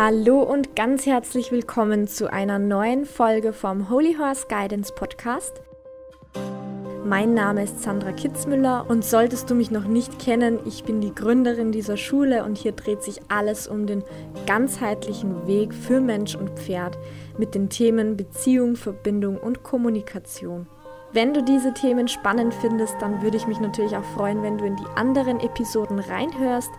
Hallo und ganz herzlich willkommen zu einer neuen Folge vom Holy Horse Guidance Podcast. Mein Name ist Sandra Kitzmüller und solltest du mich noch nicht kennen, ich bin die Gründerin dieser Schule und hier dreht sich alles um den ganzheitlichen Weg für Mensch und Pferd mit den Themen Beziehung, Verbindung und Kommunikation. Wenn du diese Themen spannend findest, dann würde ich mich natürlich auch freuen, wenn du in die anderen Episoden reinhörst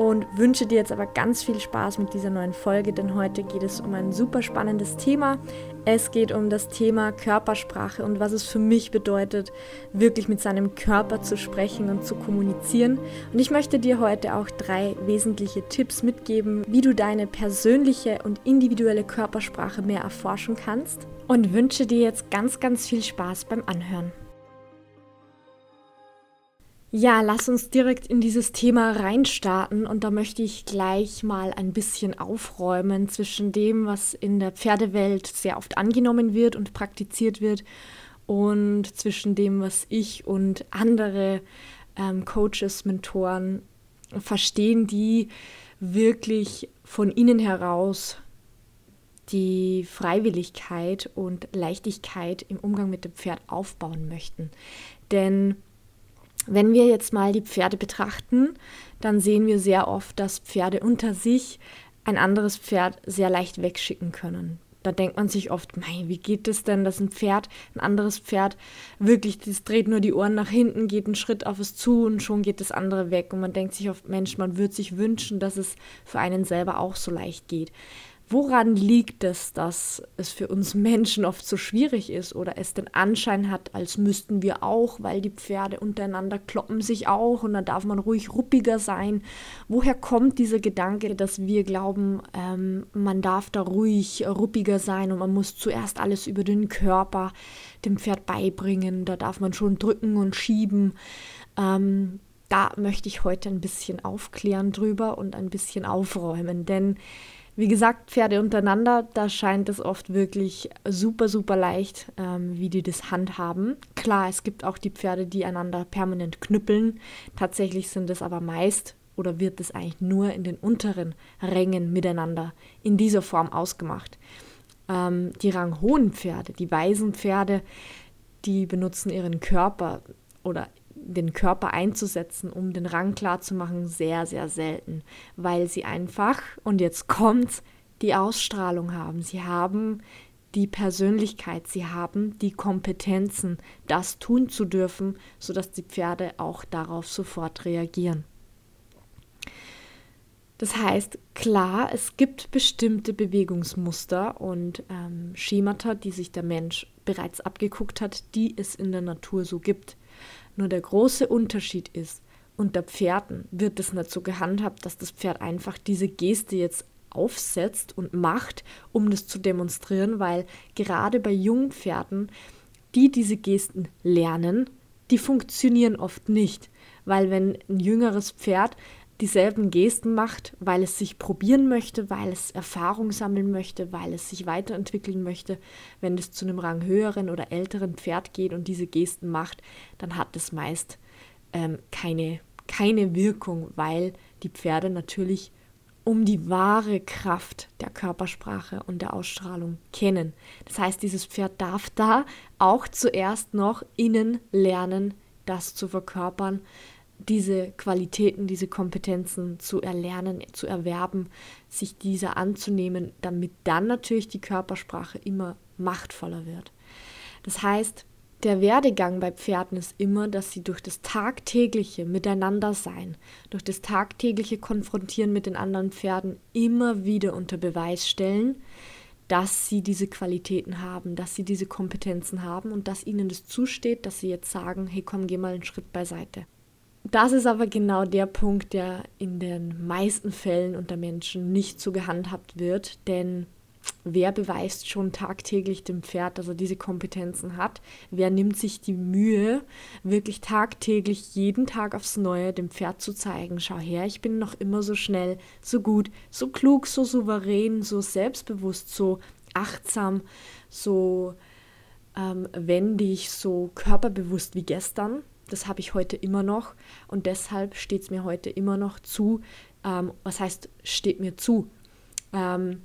und wünsche dir jetzt aber ganz viel Spaß mit dieser neuen Folge, denn heute geht es um ein super spannendes Thema. Es geht um das Thema Körpersprache und was es für mich bedeutet, wirklich mit seinem Körper zu sprechen und zu kommunizieren. Und ich möchte dir heute auch drei wesentliche Tipps mitgeben, wie du deine persönliche und individuelle Körpersprache mehr erforschen kannst und wünsche dir jetzt ganz, ganz viel Spaß beim Anhören. Ja, lass uns direkt in dieses Thema reinstarten und da möchte ich gleich mal ein bisschen aufräumen zwischen dem, was in der Pferdewelt sehr oft angenommen wird und praktiziert wird und zwischen dem, was ich und andere ähm, Coaches, Mentoren verstehen, die wirklich von innen heraus die Freiwilligkeit und Leichtigkeit im Umgang mit dem Pferd aufbauen möchten. Denn wenn wir jetzt mal die Pferde betrachten, dann sehen wir sehr oft, dass Pferde unter sich ein anderes Pferd sehr leicht wegschicken können. Da denkt man sich oft, mei, wie geht es denn, dass ein Pferd, ein anderes Pferd wirklich, das dreht nur die Ohren nach hinten, geht einen Schritt auf es zu und schon geht das andere weg. Und man denkt sich oft, Mensch, man würde sich wünschen, dass es für einen selber auch so leicht geht. Woran liegt es, dass es für uns Menschen oft so schwierig ist oder es den Anschein hat, als müssten wir auch, weil die Pferde untereinander kloppen sich auch und dann darf man ruhig ruppiger sein? Woher kommt dieser Gedanke, dass wir glauben, ähm, man darf da ruhig ruppiger sein und man muss zuerst alles über den Körper dem Pferd beibringen, da darf man schon drücken und schieben? Ähm, da möchte ich heute ein bisschen aufklären drüber und ein bisschen aufräumen, denn wie gesagt, Pferde untereinander, da scheint es oft wirklich super, super leicht, ähm, wie die das handhaben. Klar, es gibt auch die Pferde, die einander permanent knüppeln. Tatsächlich sind es aber meist oder wird es eigentlich nur in den unteren Rängen miteinander in dieser Form ausgemacht. Ähm, die ranghohen Pferde, die weisen Pferde, die benutzen ihren Körper oder den Körper einzusetzen, um den Rang klar zu machen, sehr, sehr selten, weil sie einfach, und jetzt kommt's, die Ausstrahlung haben. Sie haben die Persönlichkeit, sie haben die Kompetenzen, das tun zu dürfen, sodass die Pferde auch darauf sofort reagieren. Das heißt, klar, es gibt bestimmte Bewegungsmuster und ähm, Schemata, die sich der Mensch bereits abgeguckt hat, die es in der Natur so gibt. Nur der große Unterschied ist, unter Pferden wird es nicht so gehandhabt, dass das Pferd einfach diese Geste jetzt aufsetzt und macht, um das zu demonstrieren, weil gerade bei jungen Pferden, die diese Gesten lernen, die funktionieren oft nicht, weil wenn ein jüngeres Pferd dieselben Gesten macht, weil es sich probieren möchte, weil es Erfahrung sammeln möchte, weil es sich weiterentwickeln möchte. Wenn es zu einem Rang höheren oder älteren Pferd geht und diese Gesten macht, dann hat es meist ähm, keine, keine Wirkung, weil die Pferde natürlich um die wahre Kraft der Körpersprache und der Ausstrahlung kennen. Das heißt, dieses Pferd darf da auch zuerst noch innen lernen, das zu verkörpern, diese Qualitäten, diese Kompetenzen zu erlernen, zu erwerben, sich dieser anzunehmen, damit dann natürlich die Körpersprache immer machtvoller wird. Das heißt, der Werdegang bei Pferden ist immer, dass sie durch das tagtägliche Miteinandersein, durch das tagtägliche Konfrontieren mit den anderen Pferden immer wieder unter Beweis stellen, dass sie diese Qualitäten haben, dass sie diese Kompetenzen haben und dass ihnen das zusteht, dass sie jetzt sagen, hey komm, geh mal einen Schritt beiseite. Das ist aber genau der Punkt, der in den meisten Fällen unter Menschen nicht so gehandhabt wird, denn wer beweist schon tagtäglich dem Pferd, dass er diese Kompetenzen hat? Wer nimmt sich die Mühe, wirklich tagtäglich jeden Tag aufs Neue dem Pferd zu zeigen, schau her, ich bin noch immer so schnell, so gut, so klug, so souverän, so selbstbewusst, so achtsam, so ähm, wendig, so körperbewusst wie gestern? Das habe ich heute immer noch und deshalb steht es mir heute immer noch zu. Ähm, was heißt, steht mir zu? Ähm,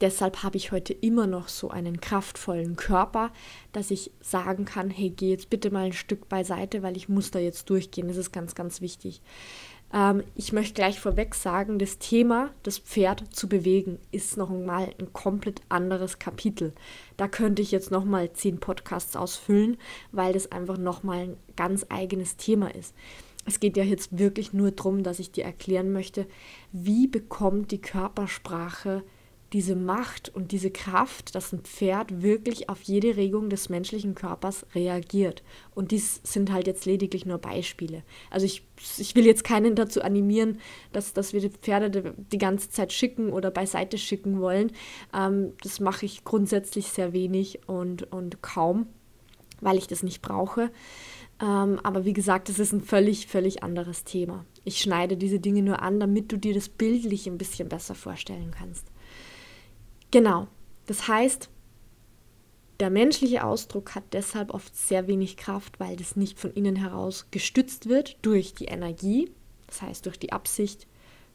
deshalb habe ich heute immer noch so einen kraftvollen Körper, dass ich sagen kann, hey, geh jetzt bitte mal ein Stück beiseite, weil ich muss da jetzt durchgehen. Das ist ganz, ganz wichtig. Ähm, ich möchte gleich vorweg sagen, das Thema, das Pferd zu bewegen, ist noch mal ein komplett anderes Kapitel. Da könnte ich jetzt noch mal zehn Podcasts ausfüllen, weil das einfach noch mal ein ganz eigenes Thema ist. Es geht ja jetzt wirklich nur darum, dass ich dir erklären möchte, wie bekommt die Körpersprache diese Macht und diese Kraft, dass ein Pferd wirklich auf jede Regung des menschlichen Körpers reagiert. Und dies sind halt jetzt lediglich nur Beispiele. Also ich, ich will jetzt keinen dazu animieren, dass, dass wir die Pferde die ganze Zeit schicken oder beiseite schicken wollen. Ähm, das mache ich grundsätzlich sehr wenig und, und kaum, weil ich das nicht brauche. Ähm, aber wie gesagt, das ist ein völlig, völlig anderes Thema. Ich schneide diese Dinge nur an, damit du dir das bildlich ein bisschen besser vorstellen kannst. Genau. Das heißt, der menschliche Ausdruck hat deshalb oft sehr wenig Kraft, weil das nicht von innen heraus gestützt wird durch die Energie, das heißt durch die Absicht,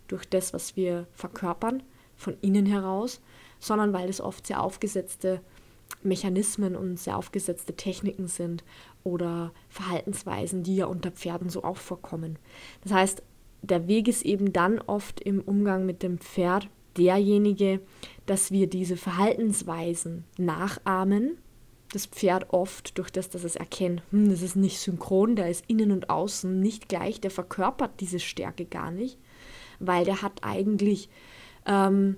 durch das, was wir verkörpern, von innen heraus, sondern weil es oft sehr aufgesetzte Mechanismen und sehr aufgesetzte Techniken sind oder Verhaltensweisen, die ja unter Pferden so auch vorkommen. Das heißt, der Weg ist eben dann oft im Umgang mit dem Pferd derjenige, dass wir diese Verhaltensweisen nachahmen. Das Pferd oft durch das, dass es erkennt, hm, das ist nicht synchron, der ist innen und außen nicht gleich, der verkörpert diese Stärke gar nicht, weil der hat eigentlich, ähm,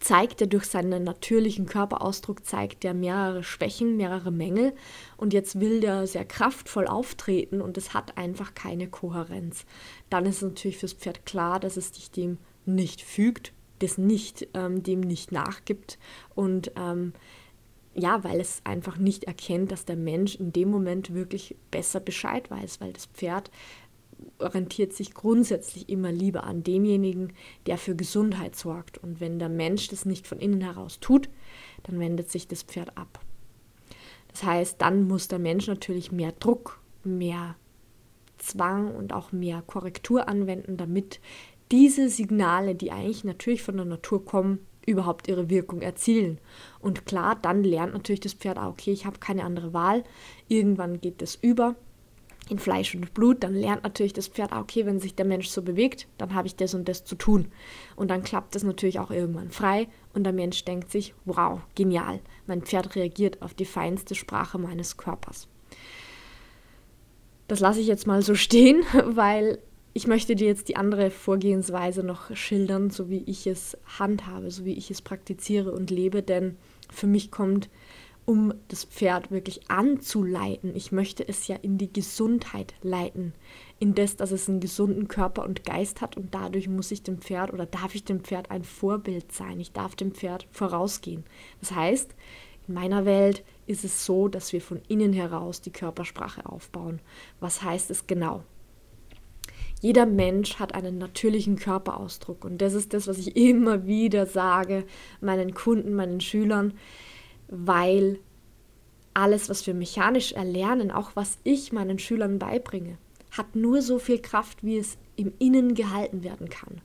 zeigt er durch seinen natürlichen Körperausdruck, zeigt er mehrere Schwächen, mehrere Mängel und jetzt will der sehr kraftvoll auftreten und es hat einfach keine Kohärenz. Dann ist natürlich fürs Pferd klar, dass es sich dem nicht fügt, das nicht, ähm, dem nicht nachgibt und ähm, ja, weil es einfach nicht erkennt, dass der Mensch in dem Moment wirklich besser Bescheid weiß, weil das Pferd orientiert sich grundsätzlich immer lieber an demjenigen, der für Gesundheit sorgt. Und wenn der Mensch das nicht von innen heraus tut, dann wendet sich das Pferd ab. Das heißt, dann muss der Mensch natürlich mehr Druck, mehr Zwang und auch mehr Korrektur anwenden, damit diese Signale, die eigentlich natürlich von der Natur kommen, überhaupt ihre Wirkung erzielen. Und klar, dann lernt natürlich das Pferd auch, okay, ich habe keine andere Wahl. Irgendwann geht das über in Fleisch und Blut, dann lernt natürlich das Pferd, auch, okay, wenn sich der Mensch so bewegt, dann habe ich das und das zu tun. Und dann klappt das natürlich auch irgendwann frei und der Mensch denkt sich, wow, genial, mein Pferd reagiert auf die feinste Sprache meines Körpers. Das lasse ich jetzt mal so stehen, weil ich möchte dir jetzt die andere Vorgehensweise noch schildern, so wie ich es handhabe, so wie ich es praktiziere und lebe, denn für mich kommt, um das Pferd wirklich anzuleiten, ich möchte es ja in die Gesundheit leiten, in das, dass es einen gesunden Körper und Geist hat und dadurch muss ich dem Pferd oder darf ich dem Pferd ein Vorbild sein, ich darf dem Pferd vorausgehen. Das heißt, in meiner Welt ist es so, dass wir von innen heraus die Körpersprache aufbauen. Was heißt es genau? Jeder Mensch hat einen natürlichen Körperausdruck und das ist das, was ich immer wieder sage meinen Kunden, meinen Schülern, weil alles, was wir mechanisch erlernen, auch was ich meinen Schülern beibringe, hat nur so viel Kraft, wie es im Innen gehalten werden kann.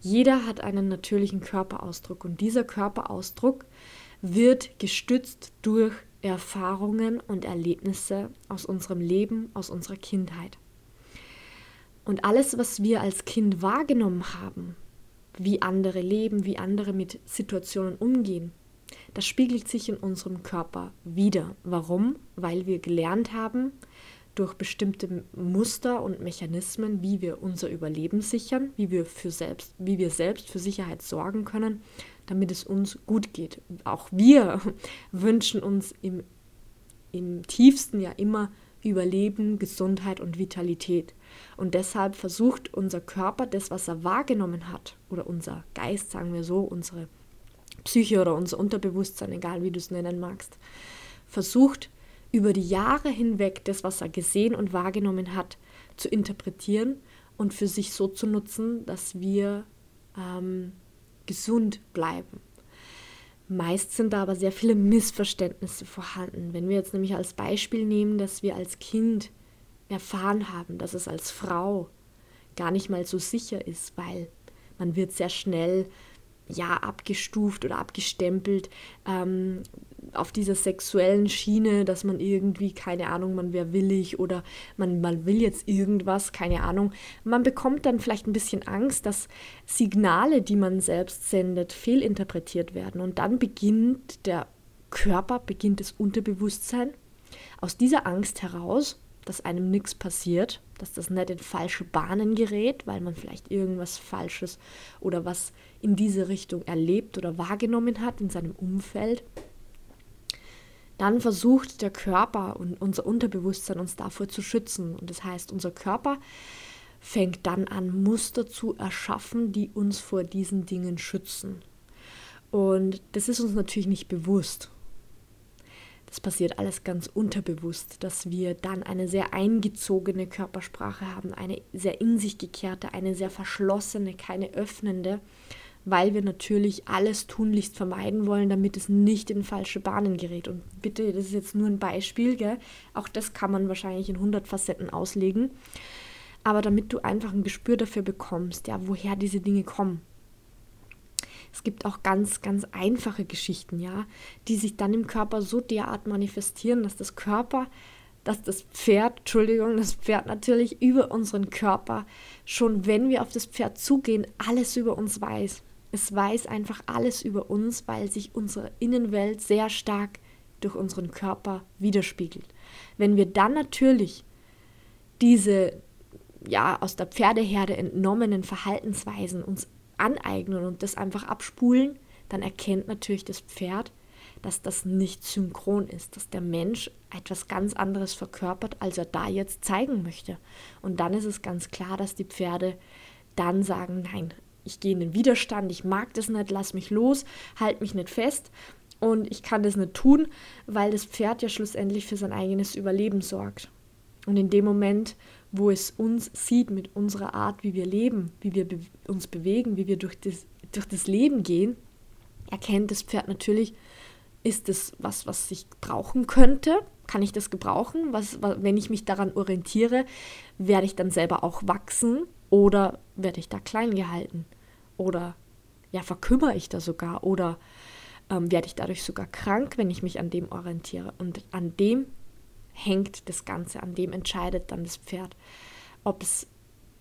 Jeder hat einen natürlichen Körperausdruck und dieser Körperausdruck wird gestützt durch Erfahrungen und Erlebnisse aus unserem Leben, aus unserer Kindheit. Und alles, was wir als Kind wahrgenommen haben, wie andere leben, wie andere mit Situationen umgehen, das spiegelt sich in unserem Körper wieder. Warum? Weil wir gelernt haben, durch bestimmte Muster und Mechanismen, wie wir unser Überleben sichern, wie wir, für selbst, wie wir selbst für Sicherheit sorgen können, damit es uns gut geht. Auch wir wünschen uns im, im tiefsten ja immer Überleben, Gesundheit und Vitalität. Und deshalb versucht unser Körper das, was er wahrgenommen hat, oder unser Geist, sagen wir so, unsere Psyche oder unser Unterbewusstsein, egal wie du es nennen magst, versucht über die Jahre hinweg das, was er gesehen und wahrgenommen hat, zu interpretieren und für sich so zu nutzen, dass wir ähm, gesund bleiben. Meist sind da aber sehr viele Missverständnisse vorhanden. Wenn wir jetzt nämlich als Beispiel nehmen, dass wir als Kind erfahren haben, dass es als Frau gar nicht mal so sicher ist, weil man wird sehr schnell ja abgestuft oder abgestempelt ähm, auf dieser sexuellen Schiene, dass man irgendwie, keine Ahnung, man wäre willig oder man, man will jetzt irgendwas, keine Ahnung. Man bekommt dann vielleicht ein bisschen Angst, dass Signale, die man selbst sendet, fehlinterpretiert werden. Und dann beginnt der Körper, beginnt das Unterbewusstsein aus dieser Angst heraus, dass einem nichts passiert, dass das nicht in falsche Bahnen gerät, weil man vielleicht irgendwas Falsches oder was in diese Richtung erlebt oder wahrgenommen hat in seinem Umfeld, dann versucht der Körper und unser Unterbewusstsein uns davor zu schützen. Und das heißt, unser Körper fängt dann an, Muster zu erschaffen, die uns vor diesen Dingen schützen. Und das ist uns natürlich nicht bewusst. Das passiert alles ganz unterbewusst, dass wir dann eine sehr eingezogene Körpersprache haben, eine sehr in sich gekehrte, eine sehr verschlossene, keine öffnende, weil wir natürlich alles tunlichst vermeiden wollen, damit es nicht in falsche Bahnen gerät. Und bitte, das ist jetzt nur ein Beispiel, gell? auch das kann man wahrscheinlich in 100 Facetten auslegen. Aber damit du einfach ein Gespür dafür bekommst, ja, woher diese Dinge kommen. Es gibt auch ganz, ganz einfache Geschichten, ja, die sich dann im Körper so derart manifestieren, dass das Körper, dass das Pferd, Entschuldigung, das Pferd natürlich über unseren Körper, schon wenn wir auf das Pferd zugehen, alles über uns weiß. Es weiß einfach alles über uns, weil sich unsere Innenwelt sehr stark durch unseren Körper widerspiegelt. Wenn wir dann natürlich diese ja aus der Pferdeherde entnommenen Verhaltensweisen uns aneignen und das einfach abspulen, dann erkennt natürlich das Pferd, dass das nicht synchron ist, dass der Mensch etwas ganz anderes verkörpert, als er da jetzt zeigen möchte. Und dann ist es ganz klar, dass die Pferde dann sagen, nein, ich gehe in den Widerstand, ich mag das nicht, lass mich los, halt mich nicht fest und ich kann das nicht tun, weil das Pferd ja schlussendlich für sein eigenes Überleben sorgt. Und in dem Moment, wo es uns sieht mit unserer Art, wie wir leben, wie wir be uns bewegen, wie wir durch das, durch das Leben gehen, erkennt das Pferd natürlich, ist das was, was ich brauchen könnte? Kann ich das gebrauchen? Was, wenn ich mich daran orientiere, werde ich dann selber auch wachsen oder werde ich da klein gehalten? Oder ja, verkümmere ich da sogar? Oder ähm, werde ich dadurch sogar krank, wenn ich mich an dem orientiere? Und an dem hängt das Ganze, an dem entscheidet dann das Pferd, ob es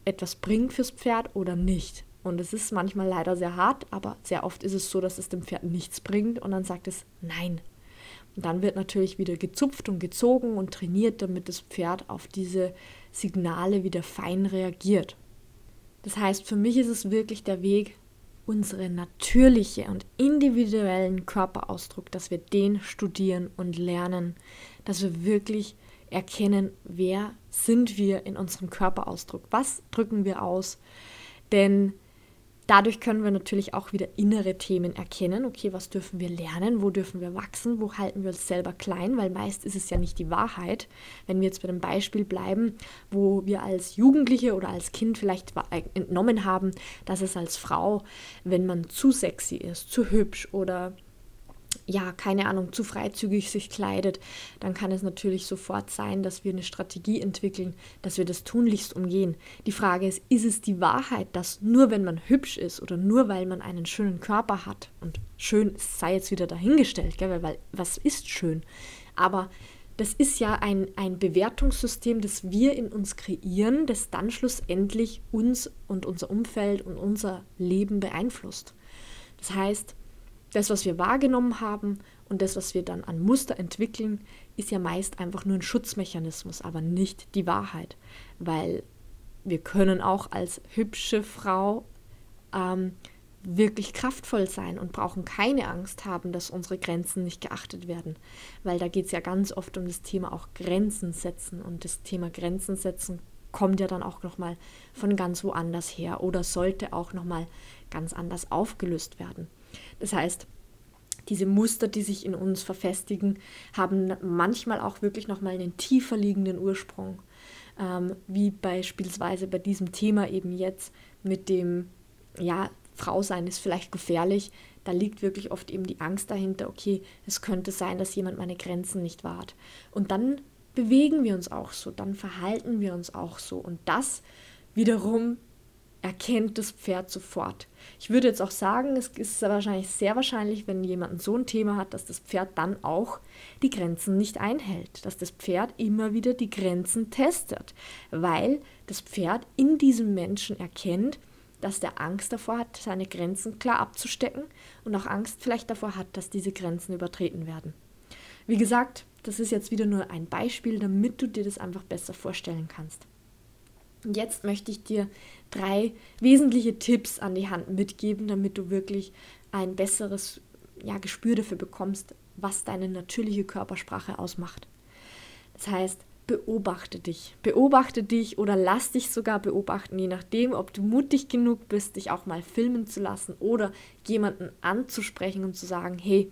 etwas bringt fürs Pferd oder nicht. Und es ist manchmal leider sehr hart, aber sehr oft ist es so, dass es dem Pferd nichts bringt und dann sagt es Nein. Und dann wird natürlich wieder gezupft und gezogen und trainiert, damit das Pferd auf diese Signale wieder fein reagiert. Das heißt, für mich ist es wirklich der Weg, unseren natürlichen und individuellen Körperausdruck, dass wir den studieren und lernen, dass wir wirklich erkennen, wer sind wir in unserem Körperausdruck, was drücken wir aus. Denn dadurch können wir natürlich auch wieder innere Themen erkennen. Okay, was dürfen wir lernen? Wo dürfen wir wachsen? Wo halten wir uns selber klein? Weil meist ist es ja nicht die Wahrheit. Wenn wir jetzt bei dem Beispiel bleiben, wo wir als Jugendliche oder als Kind vielleicht entnommen haben, dass es als Frau, wenn man zu sexy ist, zu hübsch oder ja, keine Ahnung, zu freizügig sich kleidet, dann kann es natürlich sofort sein, dass wir eine Strategie entwickeln, dass wir das tunlichst umgehen. Die Frage ist, ist es die Wahrheit, dass nur wenn man hübsch ist oder nur weil man einen schönen Körper hat und schön sei jetzt wieder dahingestellt, gell, weil was ist schön? Aber das ist ja ein, ein Bewertungssystem, das wir in uns kreieren, das dann schlussendlich uns und unser Umfeld und unser Leben beeinflusst. Das heißt, das, was wir wahrgenommen haben und das, was wir dann an Muster entwickeln, ist ja meist einfach nur ein Schutzmechanismus, aber nicht die Wahrheit. Weil wir können auch als hübsche Frau ähm, wirklich kraftvoll sein und brauchen keine Angst haben, dass unsere Grenzen nicht geachtet werden. Weil da geht es ja ganz oft um das Thema auch Grenzen setzen. Und das Thema Grenzen setzen kommt ja dann auch nochmal von ganz woanders her oder sollte auch nochmal ganz anders aufgelöst werden. Das heißt, diese Muster, die sich in uns verfestigen, haben manchmal auch wirklich nochmal einen tiefer liegenden Ursprung. Ähm, wie beispielsweise bei diesem Thema eben jetzt mit dem, ja, Frau sein ist vielleicht gefährlich. Da liegt wirklich oft eben die Angst dahinter, okay, es könnte sein, dass jemand meine Grenzen nicht wahrt. Und dann bewegen wir uns auch so, dann verhalten wir uns auch so. Und das wiederum erkennt das Pferd sofort. Ich würde jetzt auch sagen, es ist wahrscheinlich sehr wahrscheinlich, wenn jemand so ein Thema hat, dass das Pferd dann auch die Grenzen nicht einhält, dass das Pferd immer wieder die Grenzen testet, weil das Pferd in diesem Menschen erkennt, dass der Angst davor hat, seine Grenzen klar abzustecken und auch Angst vielleicht davor hat, dass diese Grenzen übertreten werden. Wie gesagt, das ist jetzt wieder nur ein Beispiel, damit du dir das einfach besser vorstellen kannst. Und jetzt möchte ich dir drei wesentliche Tipps an die Hand mitgeben, damit du wirklich ein besseres ja, Gespür dafür bekommst, was deine natürliche Körpersprache ausmacht. Das heißt, beobachte dich. Beobachte dich oder lass dich sogar beobachten, je nachdem, ob du mutig genug bist, dich auch mal filmen zu lassen oder jemanden anzusprechen und zu sagen, hey,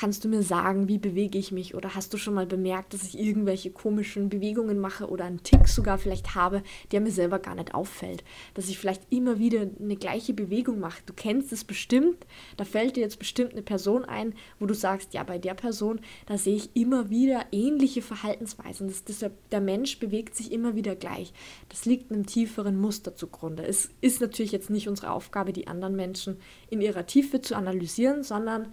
Kannst du mir sagen, wie bewege ich mich? Oder hast du schon mal bemerkt, dass ich irgendwelche komischen Bewegungen mache oder einen Tick sogar vielleicht habe, der mir selber gar nicht auffällt? Dass ich vielleicht immer wieder eine gleiche Bewegung mache. Du kennst es bestimmt, da fällt dir jetzt bestimmt eine Person ein, wo du sagst, ja, bei der Person, da sehe ich immer wieder ähnliche Verhaltensweisen. Das, das, der Mensch bewegt sich immer wieder gleich. Das liegt einem tieferen Muster zugrunde. Es ist natürlich jetzt nicht unsere Aufgabe, die anderen Menschen in ihrer Tiefe zu analysieren, sondern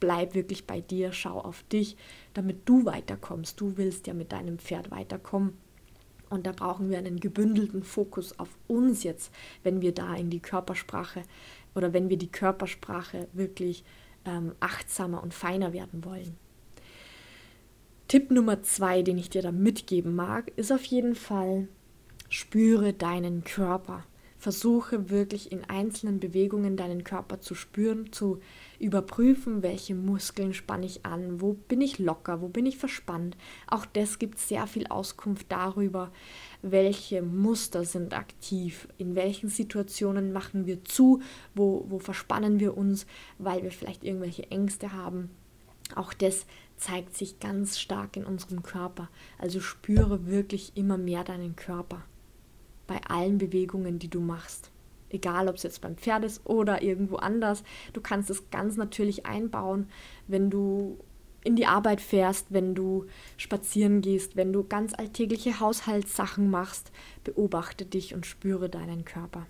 bleib wirklich bei dir, schau auf dich, damit du weiterkommst. Du willst ja mit deinem Pferd weiterkommen. Und da brauchen wir einen gebündelten Fokus auf uns jetzt, wenn wir da in die Körpersprache oder wenn wir die Körpersprache wirklich ähm, achtsamer und feiner werden wollen. Tipp Nummer zwei, den ich dir da mitgeben mag, ist auf jeden Fall, spüre deinen Körper. Versuche wirklich in einzelnen Bewegungen deinen Körper zu spüren, zu überprüfen, welche Muskeln spanne ich an, wo bin ich locker, wo bin ich verspannt. Auch das gibt sehr viel Auskunft darüber, welche Muster sind aktiv, in welchen Situationen machen wir zu, wo, wo verspannen wir uns, weil wir vielleicht irgendwelche Ängste haben. Auch das zeigt sich ganz stark in unserem Körper. Also spüre wirklich immer mehr deinen Körper bei allen Bewegungen, die du machst. Egal, ob es jetzt beim Pferd ist oder irgendwo anders. Du kannst es ganz natürlich einbauen, wenn du in die Arbeit fährst, wenn du spazieren gehst, wenn du ganz alltägliche Haushaltssachen machst. Beobachte dich und spüre deinen Körper.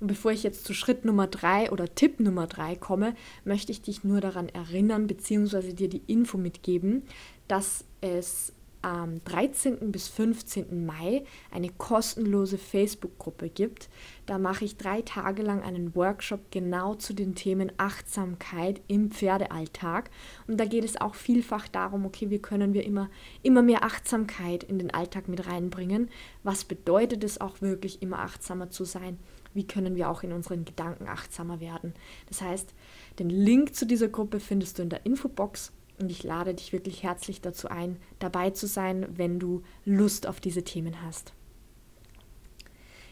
Und bevor ich jetzt zu Schritt Nummer drei oder Tipp Nummer drei komme, möchte ich dich nur daran erinnern, beziehungsweise dir die Info mitgeben, dass es am 13. bis 15. Mai eine kostenlose Facebook-Gruppe gibt. Da mache ich drei Tage lang einen Workshop genau zu den Themen Achtsamkeit im Pferdealltag. Und da geht es auch vielfach darum, okay, wie können wir immer, immer mehr Achtsamkeit in den Alltag mit reinbringen? Was bedeutet es auch wirklich, immer achtsamer zu sein? Wie können wir auch in unseren Gedanken achtsamer werden? Das heißt, den Link zu dieser Gruppe findest du in der Infobox und ich lade dich wirklich herzlich dazu ein, dabei zu sein, wenn du Lust auf diese Themen hast.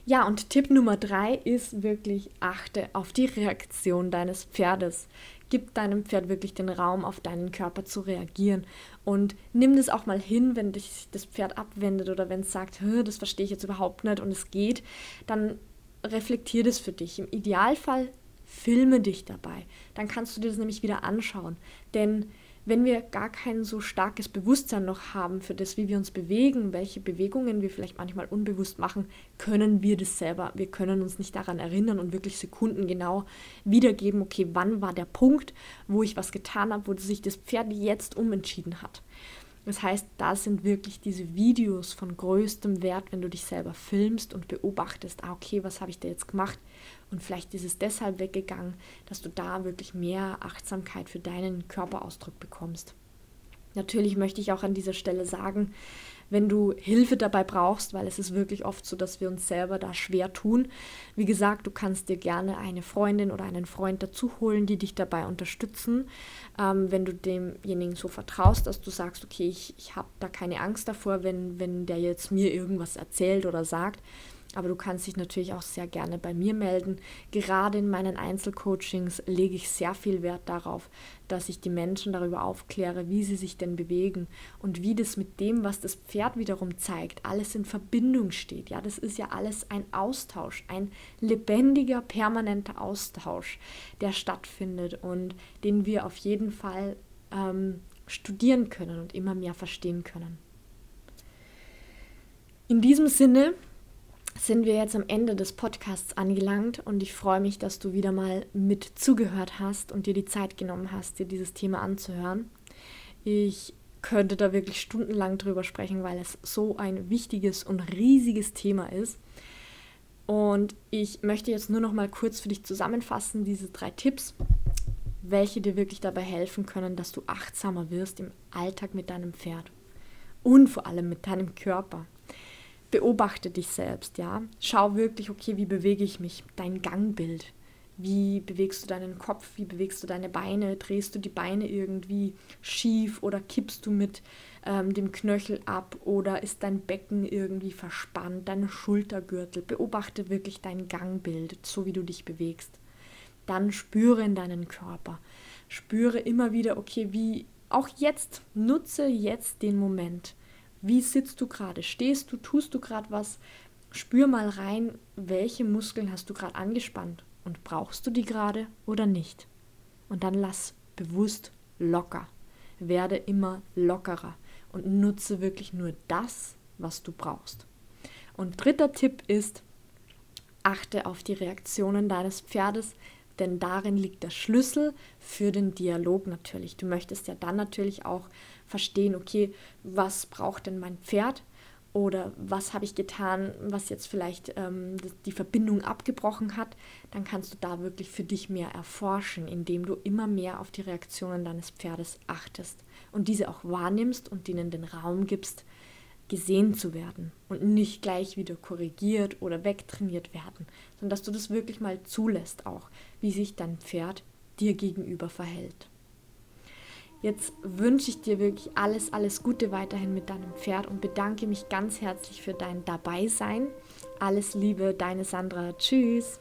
Ja, und Tipp Nummer drei ist wirklich, achte auf die Reaktion deines Pferdes. Gib deinem Pferd wirklich den Raum, auf deinen Körper zu reagieren. Und nimm das auch mal hin, wenn dich das Pferd abwendet oder wenn es sagt, das verstehe ich jetzt überhaupt nicht und es geht, dann reflektier das für dich. Im Idealfall filme dich dabei. Dann kannst du dir das nämlich wieder anschauen. Denn wenn wir gar kein so starkes Bewusstsein noch haben für das, wie wir uns bewegen, welche Bewegungen wir vielleicht manchmal unbewusst machen, können wir das selber. Wir können uns nicht daran erinnern und wirklich sekundengenau wiedergeben, okay, wann war der Punkt, wo ich was getan habe, wo sich das Pferd jetzt umentschieden hat. Das heißt, da sind wirklich diese Videos von größtem Wert, wenn du dich selber filmst und beobachtest, ah, okay, was habe ich da jetzt gemacht? Und vielleicht ist es deshalb weggegangen, dass du da wirklich mehr Achtsamkeit für deinen Körperausdruck bekommst. Natürlich möchte ich auch an dieser Stelle sagen, wenn du Hilfe dabei brauchst, weil es ist wirklich oft so, dass wir uns selber da schwer tun. Wie gesagt, du kannst dir gerne eine Freundin oder einen Freund dazu holen, die dich dabei unterstützen. Ähm, wenn du demjenigen so vertraust, dass du sagst, okay, ich, ich habe da keine Angst davor, wenn, wenn der jetzt mir irgendwas erzählt oder sagt, aber du kannst dich natürlich auch sehr gerne bei mir melden. Gerade in meinen Einzelcoachings lege ich sehr viel Wert darauf, dass ich die Menschen darüber aufkläre, wie sie sich denn bewegen und wie das mit dem, was das Pferd wiederum zeigt, alles in Verbindung steht. Ja, das ist ja alles ein Austausch, ein lebendiger, permanenter Austausch, der stattfindet und den wir auf jeden Fall ähm, studieren können und immer mehr verstehen können. In diesem Sinne sind wir jetzt am Ende des Podcasts angelangt und ich freue mich, dass du wieder mal mit zugehört hast und dir die Zeit genommen hast, dir dieses Thema anzuhören. Ich könnte da wirklich stundenlang drüber sprechen, weil es so ein wichtiges und riesiges Thema ist. Und ich möchte jetzt nur noch mal kurz für dich zusammenfassen, diese drei Tipps, welche dir wirklich dabei helfen können, dass du achtsamer wirst im Alltag mit deinem Pferd und vor allem mit deinem Körper. Beobachte dich selbst, ja. Schau wirklich, okay, wie bewege ich mich, dein Gangbild. Wie bewegst du deinen Kopf? Wie bewegst du deine Beine? Drehst du die Beine irgendwie schief oder kippst du mit ähm, dem Knöchel ab? Oder ist dein Becken irgendwie verspannt? Deine Schultergürtel? Beobachte wirklich dein Gangbild, so wie du dich bewegst. Dann spüre in deinen Körper. Spüre immer wieder, okay, wie auch jetzt, nutze jetzt den Moment. Wie sitzt du gerade? Stehst du? Tust du gerade was? Spür mal rein, welche Muskeln hast du gerade angespannt und brauchst du die gerade oder nicht? Und dann lass bewusst locker. Werde immer lockerer und nutze wirklich nur das, was du brauchst. Und dritter Tipp ist, achte auf die Reaktionen deines Pferdes, denn darin liegt der Schlüssel für den Dialog natürlich. Du möchtest ja dann natürlich auch verstehen, okay, was braucht denn mein Pferd? Oder was habe ich getan, was jetzt vielleicht ähm, die Verbindung abgebrochen hat, dann kannst du da wirklich für dich mehr erforschen, indem du immer mehr auf die Reaktionen deines Pferdes achtest und diese auch wahrnimmst und denen den Raum gibst, gesehen zu werden und nicht gleich wieder korrigiert oder wegtrainiert werden, sondern dass du das wirklich mal zulässt auch, wie sich dein Pferd dir gegenüber verhält. Jetzt wünsche ich dir wirklich alles, alles Gute weiterhin mit deinem Pferd und bedanke mich ganz herzlich für dein Dabeisein. Alles Liebe, deine Sandra. Tschüss.